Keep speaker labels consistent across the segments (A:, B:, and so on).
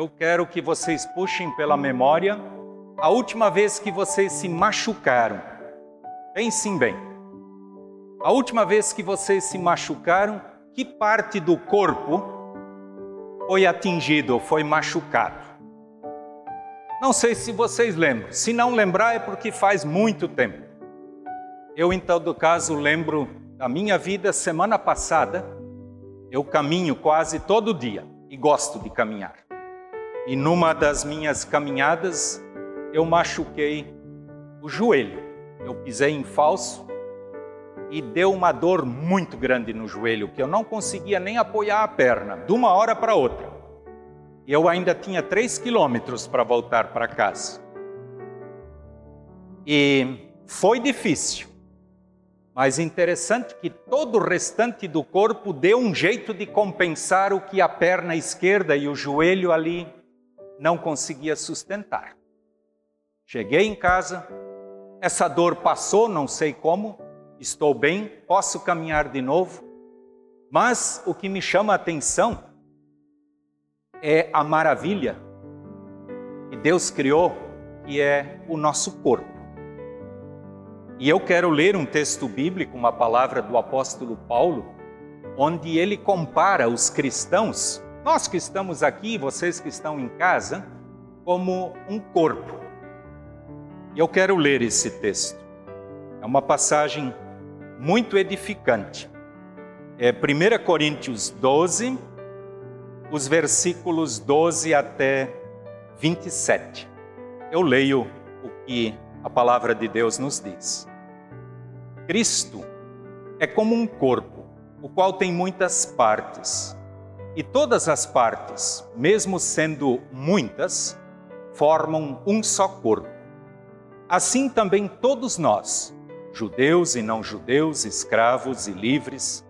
A: eu quero que vocês puxem pela memória a última vez que vocês se machucaram. Pensem bem. A última vez que vocês se machucaram, que parte do corpo foi atingido, foi machucado? Não sei se vocês lembram. Se não lembrar, é porque faz muito tempo. Eu, em todo caso, lembro da minha vida semana passada. Eu caminho quase todo dia e gosto de caminhar. E numa das minhas caminhadas, eu machuquei o joelho. Eu pisei em falso e deu uma dor muito grande no joelho, que eu não conseguia nem apoiar a perna, de uma hora para outra. E eu ainda tinha três quilômetros para voltar para casa. E foi difícil, mas interessante que todo o restante do corpo deu um jeito de compensar o que a perna esquerda e o joelho ali não conseguia sustentar. Cheguei em casa, essa dor passou, não sei como, estou bem, posso caminhar de novo, mas o que me chama a atenção é a maravilha que Deus criou, que é o nosso corpo. E eu quero ler um texto bíblico, uma palavra do apóstolo Paulo, onde ele compara os cristãos, nós que estamos aqui, vocês que estão em casa, como um corpo. E eu quero ler esse texto. É uma passagem muito edificante. É 1 Coríntios 12, os versículos 12 até 27. Eu leio o que a palavra de Deus nos diz. Cristo é como um corpo, o qual tem muitas partes. E todas as partes, mesmo sendo muitas, formam um só corpo. Assim também todos nós, judeus e não judeus, escravos e livres,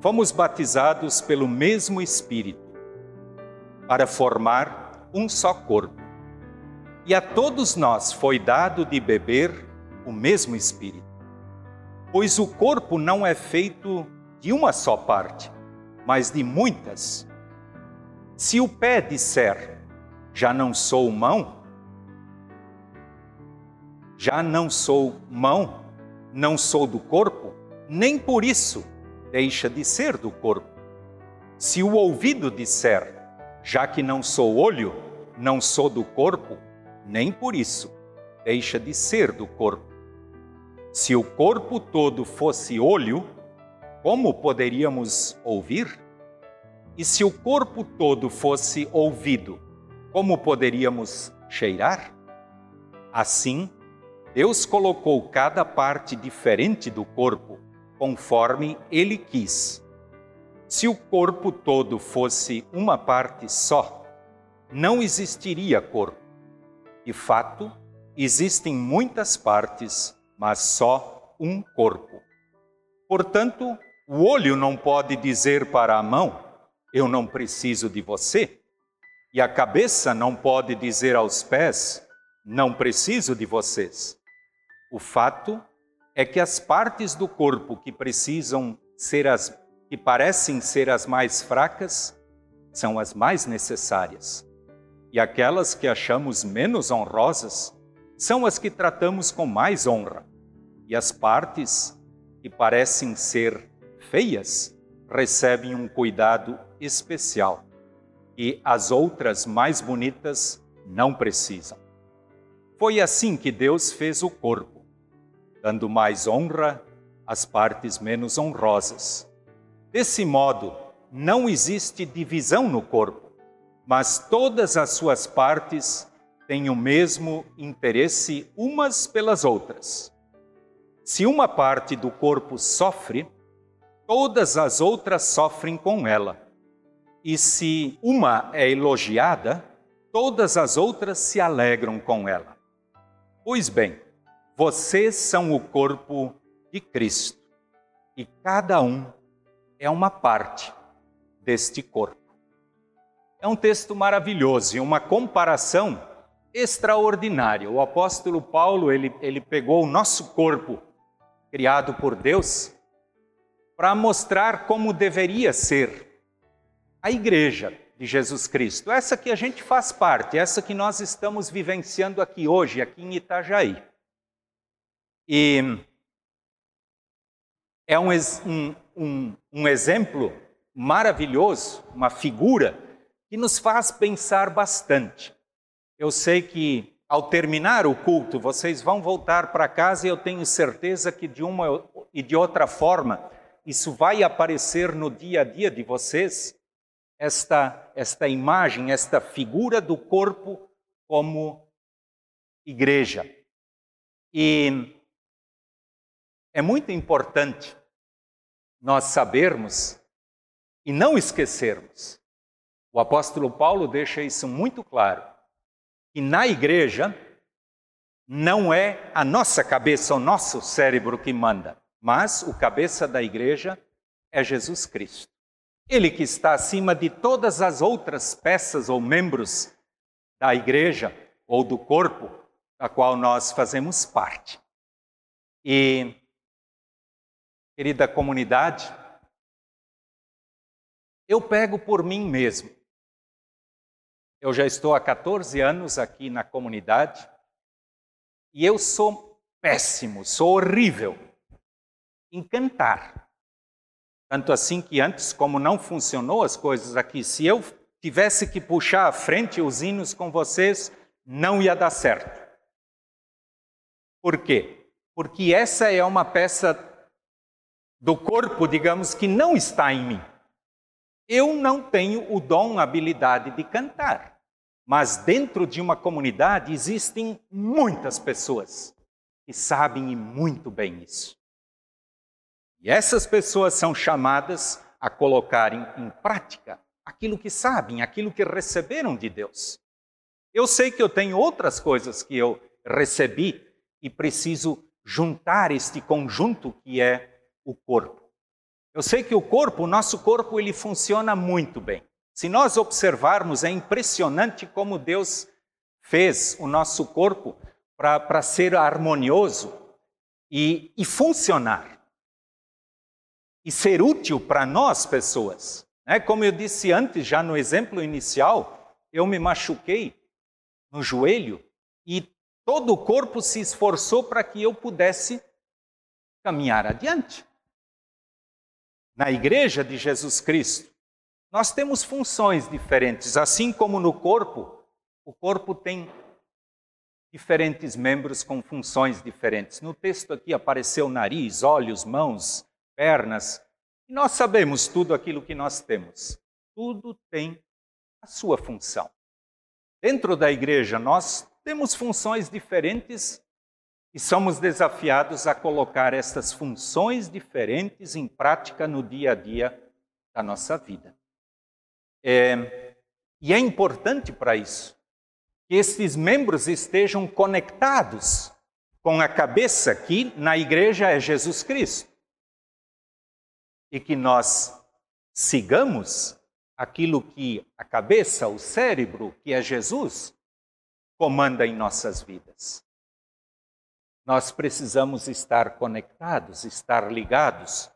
A: fomos batizados pelo mesmo Espírito para formar um só corpo. E a todos nós foi dado de beber o mesmo Espírito. Pois o corpo não é feito de uma só parte, mas de muitas. Se o pé disser, já não sou mão, já não sou mão, não sou do corpo, nem por isso deixa de ser do corpo. Se o ouvido disser, já que não sou olho, não sou do corpo, nem por isso deixa de ser do corpo. Se o corpo todo fosse olho, como poderíamos ouvir? E se o corpo todo fosse ouvido, como poderíamos cheirar? Assim, Deus colocou cada parte diferente do corpo conforme Ele quis. Se o corpo todo fosse uma parte só, não existiria corpo. De fato, existem muitas partes mas só um corpo. Portanto, o olho não pode dizer para a mão: Eu não preciso de você. E a cabeça não pode dizer aos pés: Não preciso de vocês. O fato é que as partes do corpo que precisam ser as que parecem ser as mais fracas são as mais necessárias. E aquelas que achamos menos honrosas são as que tratamos com mais honra e as partes que parecem ser feias recebem um cuidado especial e as outras mais bonitas não precisam. Foi assim que Deus fez o corpo, dando mais honra às partes menos honrosas. Desse modo, não existe divisão no corpo, mas todas as suas partes têm o mesmo interesse umas pelas outras. Se uma parte do corpo sofre, todas as outras sofrem com ela. E se uma é elogiada, todas as outras se alegram com ela. Pois bem, vocês são o corpo de Cristo e cada um é uma parte deste corpo. É um texto maravilhoso e uma comparação extraordinária. O apóstolo Paulo, ele, ele pegou o nosso corpo criado por Deus, para mostrar como deveria ser a igreja de Jesus Cristo, essa que a gente faz parte, essa que nós estamos vivenciando aqui hoje, aqui em Itajaí. E é um, um, um, exemplo maravilhoso, uma figura que nos faz pensar bastante. Eu sei que ao terminar o culto, vocês vão voltar para casa e eu tenho certeza que de uma e de outra forma isso vai aparecer no dia a dia de vocês esta, esta imagem, esta figura do corpo como igreja. E é muito importante nós sabermos e não esquecermos. O apóstolo Paulo deixa isso muito claro, que na igreja não é a nossa cabeça, o nosso cérebro que manda, mas o cabeça da igreja é Jesus Cristo. Ele que está acima de todas as outras peças ou membros da igreja ou do corpo da qual nós fazemos parte. E, querida comunidade, eu pego por mim mesmo. Eu já estou há 14 anos aqui na comunidade e eu sou péssimo, sou horrível em cantar. Tanto assim que antes, como não funcionou as coisas aqui, se eu tivesse que puxar à frente os hinos com vocês, não ia dar certo. Por quê? Porque essa é uma peça do corpo, digamos, que não está em mim. Eu não tenho o dom, a habilidade de cantar. Mas dentro de uma comunidade existem muitas pessoas que sabem muito bem isso. E essas pessoas são chamadas a colocarem em prática aquilo que sabem, aquilo que receberam de Deus. Eu sei que eu tenho outras coisas que eu recebi e preciso juntar este conjunto que é o corpo. Eu sei que o corpo, o nosso corpo, ele funciona muito bem. Se nós observarmos, é impressionante como Deus fez o nosso corpo para ser harmonioso e, e funcionar e ser útil para nós, pessoas. É, como eu disse antes, já no exemplo inicial, eu me machuquei no joelho e todo o corpo se esforçou para que eu pudesse caminhar adiante. Na igreja de Jesus Cristo, nós temos funções diferentes, assim como no corpo, o corpo tem diferentes membros com funções diferentes. No texto aqui apareceu nariz, olhos, mãos, pernas. E nós sabemos tudo aquilo que nós temos. Tudo tem a sua função. Dentro da igreja, nós temos funções diferentes e somos desafiados a colocar essas funções diferentes em prática no dia a dia da nossa vida. É, e é importante para isso que esses membros estejam conectados com a cabeça que na igreja é Jesus Cristo e que nós sigamos aquilo que a cabeça, o cérebro, que é Jesus, comanda em nossas vidas. Nós precisamos estar conectados, estar ligados,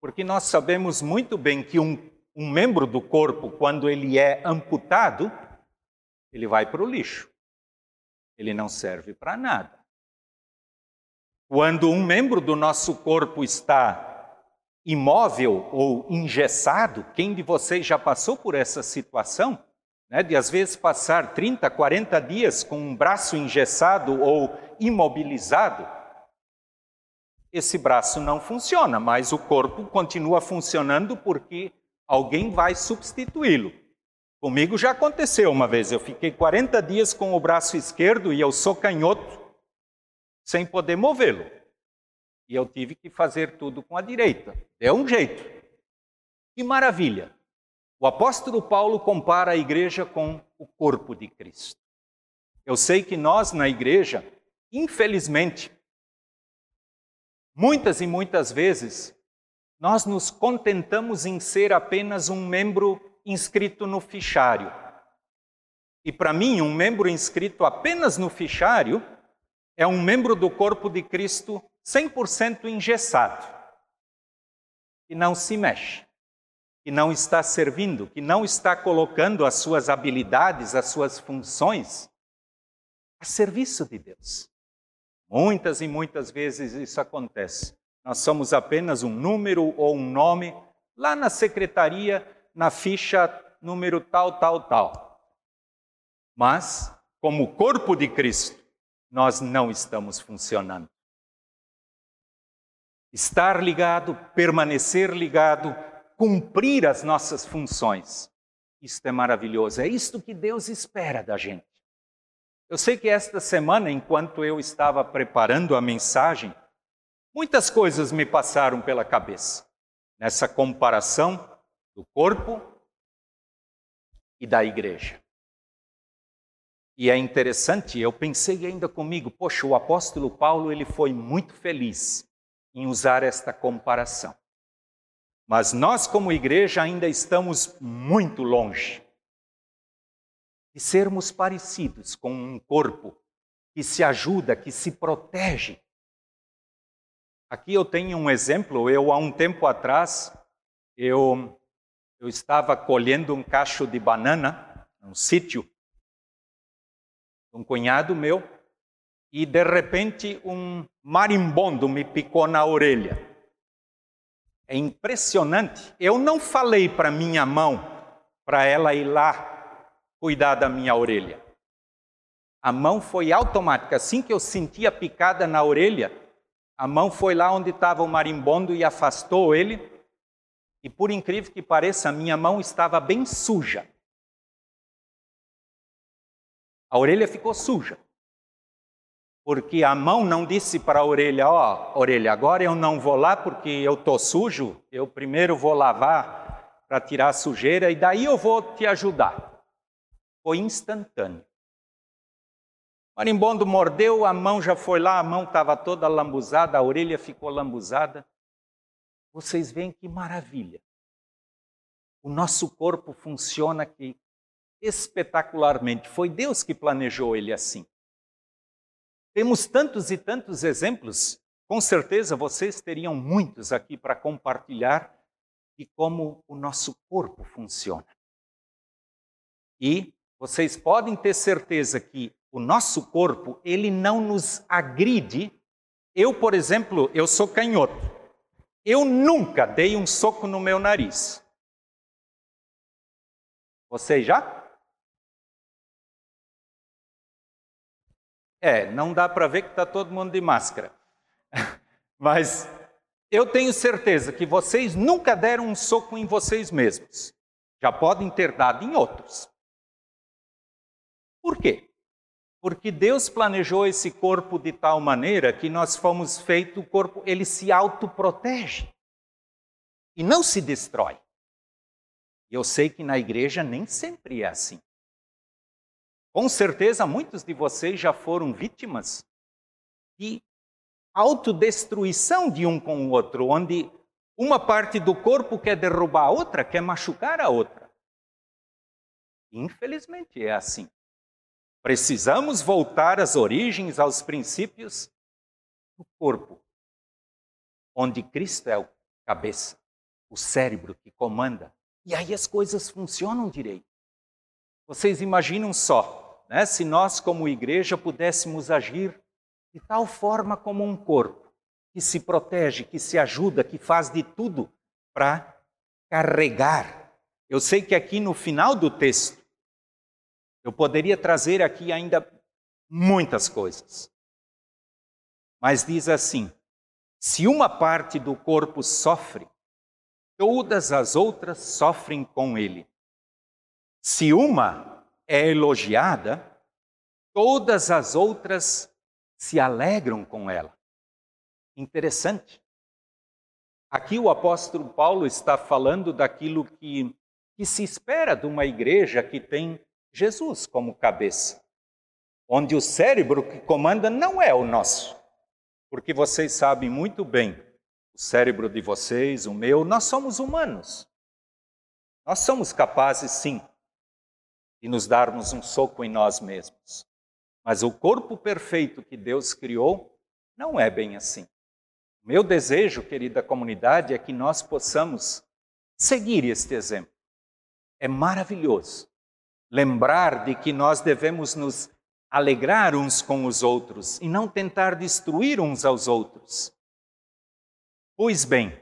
A: porque nós sabemos muito bem que um, um membro do corpo, quando ele é amputado, ele vai para o lixo. Ele não serve para nada. Quando um membro do nosso corpo está imóvel ou engessado, quem de vocês já passou por essa situação? Né, de às vezes passar 30, 40 dias com um braço engessado ou imobilizado, esse braço não funciona, mas o corpo continua funcionando porque alguém vai substituí-lo. Comigo já aconteceu uma vez, eu fiquei 40 dias com o braço esquerdo e eu sou canhoto, sem poder movê-lo. E eu tive que fazer tudo com a direita. É um jeito. Que maravilha! O apóstolo Paulo compara a igreja com o corpo de Cristo. Eu sei que nós na igreja, infelizmente, muitas e muitas vezes, nós nos contentamos em ser apenas um membro inscrito no fichário. E para mim, um membro inscrito apenas no fichário é um membro do corpo de Cristo 100% engessado, que não se mexe, que não está servindo, que não está colocando as suas habilidades, as suas funções a serviço de Deus. Muitas e muitas vezes isso acontece. Nós somos apenas um número ou um nome lá na secretaria, na ficha número tal, tal, tal. Mas, como corpo de Cristo, nós não estamos funcionando. Estar ligado, permanecer ligado, cumprir as nossas funções. Isto é maravilhoso. É isto que Deus espera da gente. Eu sei que esta semana, enquanto eu estava preparando a mensagem, muitas coisas me passaram pela cabeça nessa comparação do corpo e da igreja. E é interessante, eu pensei ainda comigo, poxa, o apóstolo Paulo ele foi muito feliz em usar esta comparação. Mas nós como igreja ainda estamos muito longe e sermos parecidos com um corpo que se ajuda, que se protege. Aqui eu tenho um exemplo. Eu, há um tempo atrás, eu, eu estava colhendo um cacho de banana, num sítio, um cunhado meu, e de repente um marimbondo me picou na orelha. É impressionante. Eu não falei para minha mão, para ela ir lá cuidar da minha orelha. A mão foi automática. Assim que eu senti a picada na orelha, a mão foi lá onde estava o marimbondo e afastou ele. E por incrível que pareça, a minha mão estava bem suja. A orelha ficou suja. Porque a mão não disse para a orelha: Ó, oh, orelha, agora eu não vou lá porque eu estou sujo, eu primeiro vou lavar para tirar a sujeira e daí eu vou te ajudar foi instantâneo. O marimbondo mordeu, a mão já foi lá, a mão estava toda lambuzada, a orelha ficou lambuzada. Vocês veem que maravilha. O nosso corpo funciona aqui espetacularmente. Foi Deus que planejou ele assim. Temos tantos e tantos exemplos, com certeza vocês teriam muitos aqui para compartilhar de como o nosso corpo funciona. E vocês podem ter certeza que o nosso corpo, ele não nos agride. Eu, por exemplo, eu sou canhoto. Eu nunca dei um soco no meu nariz. Vocês já? É, não dá para ver que está todo mundo de máscara. Mas eu tenho certeza que vocês nunca deram um soco em vocês mesmos. Já podem ter dado em outros. Por quê? Porque Deus planejou esse corpo de tal maneira que nós fomos feito o corpo, ele se autoprotege e não se destrói. Eu sei que na igreja nem sempre é assim. Com certeza, muitos de vocês já foram vítimas de autodestruição de um com o outro, onde uma parte do corpo quer derrubar a outra, quer machucar a outra. Infelizmente é assim. Precisamos voltar às origens, aos princípios do corpo, onde Cristo é o cabeça, o cérebro que comanda. E aí as coisas funcionam direito. Vocês imaginam só, né, se nós, como igreja, pudéssemos agir de tal forma como um corpo, que se protege, que se ajuda, que faz de tudo para carregar. Eu sei que aqui no final do texto, eu poderia trazer aqui ainda muitas coisas. Mas diz assim: se uma parte do corpo sofre, todas as outras sofrem com ele. Se uma é elogiada, todas as outras se alegram com ela. Interessante. Aqui o apóstolo Paulo está falando daquilo que, que se espera de uma igreja que tem Jesus como cabeça, onde o cérebro que comanda não é o nosso, porque vocês sabem muito bem, o cérebro de vocês, o meu, nós somos humanos. Nós somos capazes, sim, de nos darmos um soco em nós mesmos. Mas o corpo perfeito que Deus criou não é bem assim. Meu desejo, querida comunidade, é que nós possamos seguir este exemplo. É maravilhoso lembrar de que nós devemos nos alegrar uns com os outros e não tentar destruir uns aos outros. Pois bem,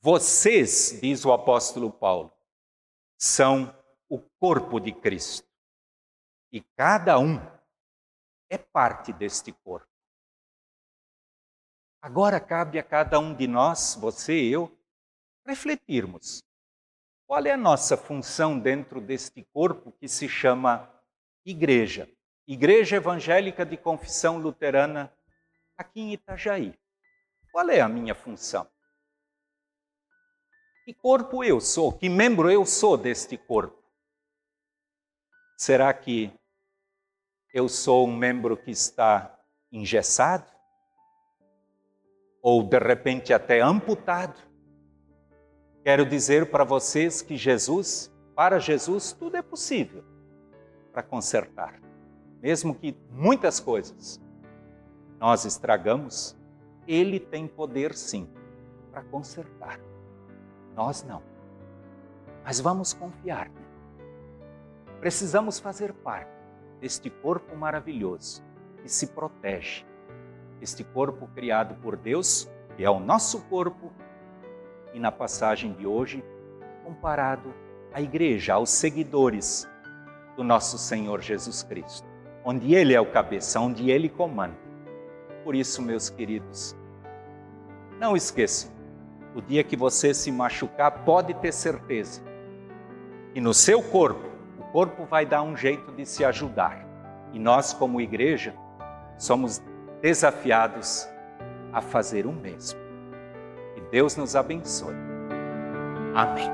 A: vocês, diz o apóstolo Paulo, são o corpo de Cristo. E cada um é parte deste corpo. Agora cabe a cada um de nós, você e eu, refletirmos. Qual é a nossa função dentro deste corpo que se chama igreja? Igreja Evangélica de Confissão Luterana aqui em Itajaí. Qual é a minha função? Que corpo eu sou? Que membro eu sou deste corpo? Será que eu sou um membro que está engessado? Ou de repente até amputado? Quero dizer para vocês que Jesus, para Jesus, tudo é possível para consertar. Mesmo que muitas coisas nós estragamos, Ele tem poder sim para consertar. Nós não. Mas vamos confiar. Né? Precisamos fazer parte deste corpo maravilhoso que se protege. Este corpo criado por Deus, que é o nosso corpo, e na passagem de hoje, comparado à igreja, aos seguidores do nosso Senhor Jesus Cristo, onde Ele é o cabeça, onde Ele comanda. Por isso, meus queridos, não esqueçam, o dia que você se machucar, pode ter certeza que no seu corpo, corpo vai dar um jeito de se ajudar. E nós, como igreja, somos desafiados a fazer o mesmo. Que Deus nos abençoe. Amém.